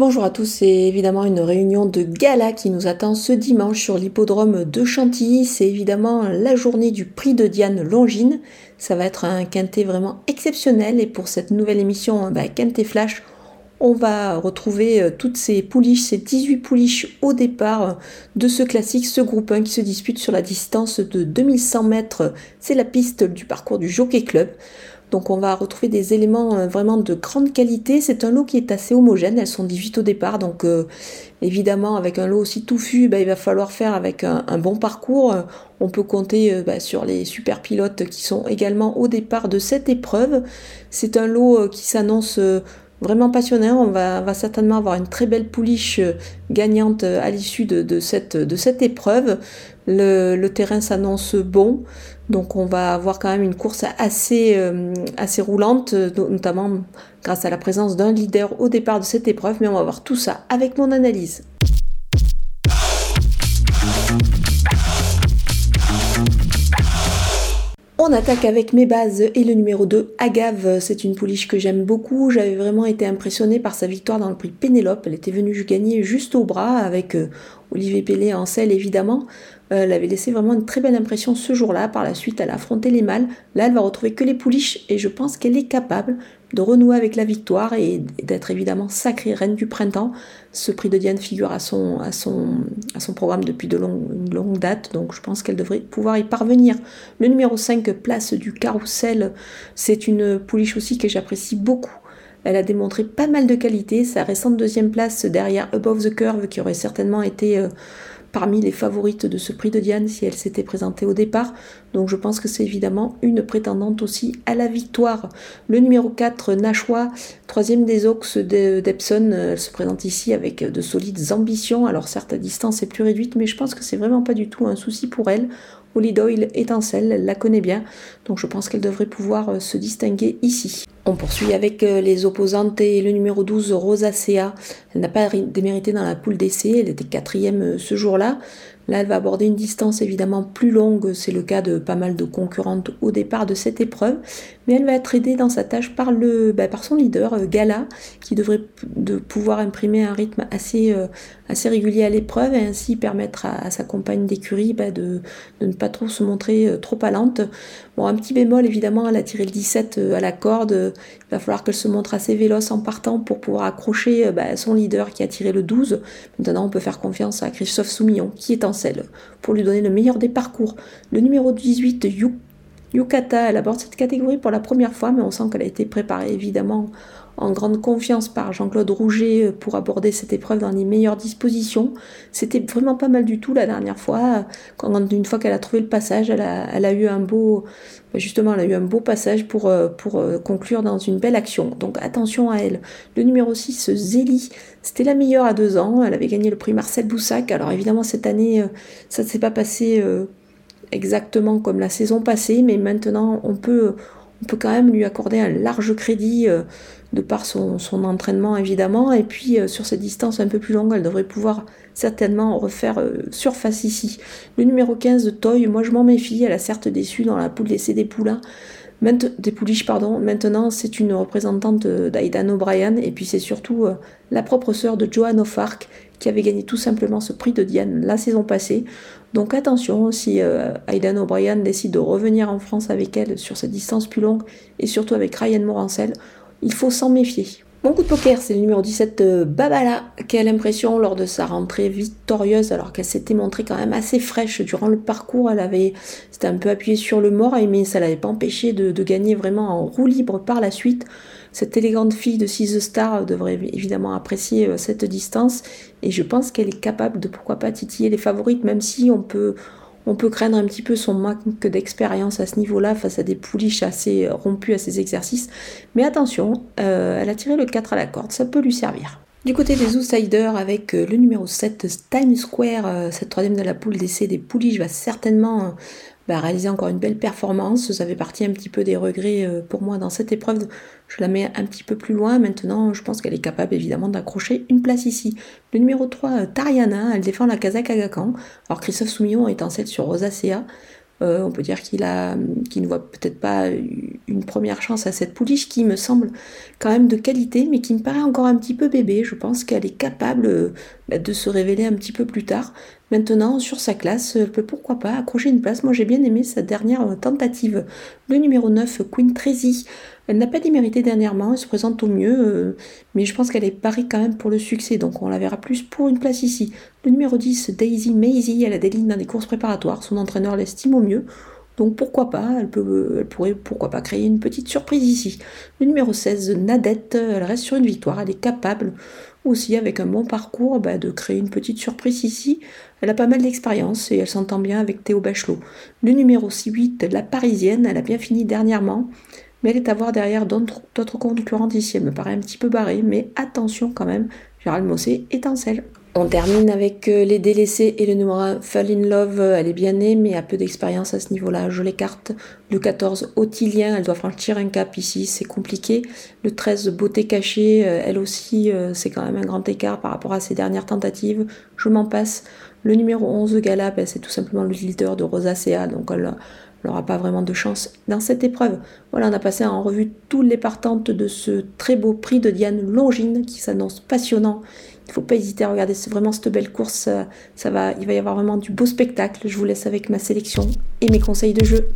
Bonjour à tous, c'est évidemment une réunion de gala qui nous attend ce dimanche sur l'hippodrome de Chantilly. C'est évidemment la journée du prix de Diane Longine. Ça va être un quintet vraiment exceptionnel et pour cette nouvelle émission bah, Quintet Flash, on va retrouver euh, toutes ces pouliches, ces 18 pouliches au départ euh, de ce classique, ce groupe 1 qui se dispute sur la distance de 2100 mètres. C'est la piste du parcours du Jockey Club. Donc on va retrouver des éléments euh, vraiment de grande qualité. C'est un lot qui est assez homogène, elles sont 18 au départ, donc euh, évidemment avec un lot aussi touffu, bah, il va falloir faire avec un, bon parcours. On peut compter euh, bah, sur les super pilotes qui sont également au départ de cette épreuve. C'est un lot qui s'annonce vraiment passionnant. On va, certainement avoir une très belle pouliche gagnante à l'issue de cette épreuve. Le, terrain s'annonce bon. Donc on va avoir quand même une course assez, euh, assez roulante, notamment grâce à la présence d'un leader au départ de cette épreuve, mais on va voir tout ça avec mon analyse. On attaque avec mes bases et le numéro 2, Agave. C'est une pouliche que j'aime beaucoup. J'avais vraiment été impressionnée par sa victoire dans le prix Pénélope. Elle était venue gagner juste au bras avec euh, Olivier Pellet en selle évidemment. Euh, elle avait laissé vraiment une très belle impression ce jour-là. Par la suite, elle a affronté les mâles. Là, elle va retrouver que les pouliches et je pense qu'elle est capable de renouer avec la victoire et d'être évidemment sacrée reine du printemps. Ce prix de Diane figure à son, programme depuis de une longue date, donc je pense qu'elle devrait pouvoir y parvenir. Le numéro 5, place du carrousel, c'est une pouliche aussi que j'apprécie beaucoup. Elle a démontré pas mal de qualité. Sa récente deuxième place derrière Above the Curve, qui aurait certainement été euh, parmi les favorites de ce prix de Diane si elle s'était présentée au départ. Donc je pense que c'est évidemment une prétendante aussi à la victoire. Le numéro 4, Nashua, troisième des Ox d'Epson, elle se présente ici avec de solides ambitions. Alors certes, la distance est plus réduite, mais je pense que c'est vraiment pas du tout un souci pour elle. Holly Doyle étincelle, elle la connaît bien, donc je pense qu'elle devrait pouvoir euh, se distinguer ici. On poursuit avec euh, les opposantes et le numéro 12, Rosacea. Elle n'a pas démérité dans la poule d'essai, elle était quatrième euh, ce jour-là. Là, elle va aborder une distance évidemment plus longue, c'est le cas de pas mal de concurrentes au départ de cette épreuve, elle va être aidée dans sa tâche par, le, bah, par son leader, euh, Gala, qui devrait de pouvoir imprimer un rythme assez, euh, assez régulier à l'épreuve et ainsi permettre à, sa compagne d'écurie bah, de, ne pas trop se montrer euh, trop alante. Bon, un petit bémol évidemment, elle a tiré le 17 à la corde, il va falloir qu'elle se montre assez véloce en partant pour pouvoir accrocher bah, son leader qui a tiré le 12. Maintenant, on peut faire confiance à Christophe Soumillon qui est en pour lui donner le meilleur des parcours. Le numéro 18, Yukata, elle aborde cette catégorie pour la première fois, mais on sent qu'elle a été préparée évidemment en grande confiance par Jean-Claude Rouget euh, pour aborder cette épreuve dans les meilleures dispositions. C'était vraiment pas mal du tout la dernière fois. Une fois qu'elle a trouvé le passage, elle a, eu un beau, bah, justement, elle a eu un beau passage pour, euh, pour euh, conclure dans une belle action. Donc attention à elle. Le numéro 6, Zélie, c'était la meilleure à deux ans. Elle avait gagné le prix Marcel Boussac. Alors évidemment, cette année, ça ne s'est pas passé exactement comme la saison passée, mais maintenant, on peut, on peut quand même lui accorder un large crédit de par son, entraînement évidemment. Et puis euh, sur cette distance un peu plus longue, elle devrait pouvoir certainement refaire euh, surface ici. Le numéro 15 de Toy, moi je m'en méfie, elle a certes déçu dans la poule des poulains. Maintenant, c'est une représentante d'Aidan O'Brien et puis c'est surtout euh, la propre sœur de Joan O'Fark qui avait gagné tout simplement ce prix de Diane la saison passée. Donc attention, si Aidan O'Brien décide de revenir en France avec elle sur cette distance plus longue et surtout avec Ryan Morancel, il faut s'en méfier. Mon coup de poker, c'est le numéro 17, euh, Babala, qui a l'impression, lors de sa rentrée victorieuse, alors qu'elle s'était montrée quand même assez fraîche durant le parcours, elle avait, c'était un peu appuyé sur le mort, mais ça l'avait pas empêché de, gagner vraiment en roue libre par la suite. Cette élégante fille de Six Star devrait évidemment apprécier euh, cette distance, et je pense qu'elle est capable de pourquoi pas titiller les favorites, même si on peut, on peut craindre un petit peu son manque d'expérience à ce niveau-là face à des pouliches assez rompues à ses exercices. Mais attention, euh, elle a tiré le 4 à la corde, ça peut lui servir. Du côté des outsiders, avec euh, le numéro 7, Times Square, euh, cette troisième de la poule d'essai des pouliches va certainement bah, réaliser encore une belle performance. Ça fait partie un petit peu des regrets euh, pour moi dans cette épreuve. Je la mets un petit peu plus loin. Maintenant, je pense qu'elle est capable évidemment d'accrocher une place ici. Le numéro 3, euh, Tariana, elle défend la Kazakh Agakan. Alors Christophe Soumillon est en selle sur Rosacea. Euh, on peut dire qu'il a, qu'il ne voit peut-être pas une première chance à cette pouliche qui me semble quand même de qualité, mais qui me paraît encore un petit peu bébé. Je pense qu'elle est capable euh, de se révéler un petit peu plus tard. Maintenant, sur sa classe, elle peut pourquoi pas accrocher une place. Moi, j'ai bien aimé sa dernière tentative. Le numéro 9, Queen Tracy. Elle n'a pas démérité dernièrement, elle se présente au mieux, euh, mais je pense qu'elle est parée quand même pour le succès, donc on la verra plus pour une place ici. Le numéro 10, Daisy Maisie, elle a des lignes dans des courses préparatoires, son entraîneur l'estime au mieux. Donc pourquoi pas, elle, elle pourrait pourquoi pas créer une petite surprise ici. Le numéro 16, Nadette, elle reste sur une victoire, elle est capable aussi avec un bon parcours bah, de créer une petite surprise ici. Elle a pas mal d'expérience et elle s'entend bien avec Théo Bachelot. Le numéro 8, la Parisienne, elle a bien fini dernièrement mais elle est à voir derrière d'autres concurrentes ici. Elle me paraît un petit peu barrée, mais attention quand même, Gérald Mossé étincelle. On termine avec euh, les délaissés et le numéro 1, Fall in Love. Elle est bien née, mais a peu d'expérience à ce niveau-là. Je l'écarte. Le 14, Otilien. Elle doit franchir un cap ici. C'est compliqué. Le 13, Beauté cachée. Euh, elle aussi, euh, c'est quand même un grand écart par rapport à ses dernières tentatives. Je m'en passe. Le numéro 11, Gala, ben, c'est tout simplement le leader de Rosacea. Donc elle n'aura pas vraiment de chance dans cette épreuve. Voilà, on a passé en revue toutes les partantes de ce très beau prix de Diane Longine qui s'annonce passionnant. Il ne faut pas hésiter à regarder vraiment cette belle course. Ça va, il va y avoir vraiment du beau spectacle. Je vous laisse avec ma sélection et mes conseils de jeu.